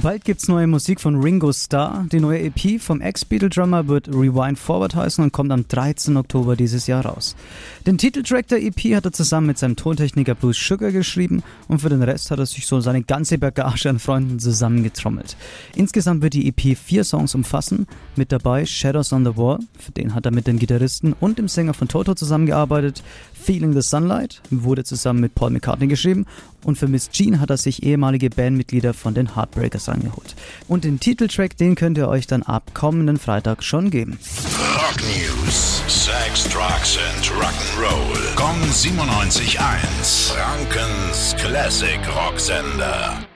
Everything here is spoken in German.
Bald gibt's neue Musik von Ringo Starr. Die neue EP vom Ex-Beatle-Drummer wird Rewind Forward heißen und kommt am 13. Oktober dieses Jahr raus. Den Titeltrack der EP hat er zusammen mit seinem Tontechniker Bruce Sugar geschrieben und für den Rest hat er sich so seine ganze Bagage an Freunden zusammengetrommelt. Insgesamt wird die EP vier Songs umfassen. Mit dabei Shadows on the Wall, für den hat er mit dem Gitarristen und dem Sänger von Toto zusammengearbeitet. Feeling the Sunlight wurde zusammen mit Paul McCartney geschrieben und für Miss Jean hat er sich ehemalige Bandmitglieder von den Heartbreakers angeholt. Und den Titeltrack, den könnt ihr euch dann ab kommenden Freitag schon geben. Rock News. Sex, Drugs and Rock'n'Roll. Kong 97.1. Frankens Classic Rocksender.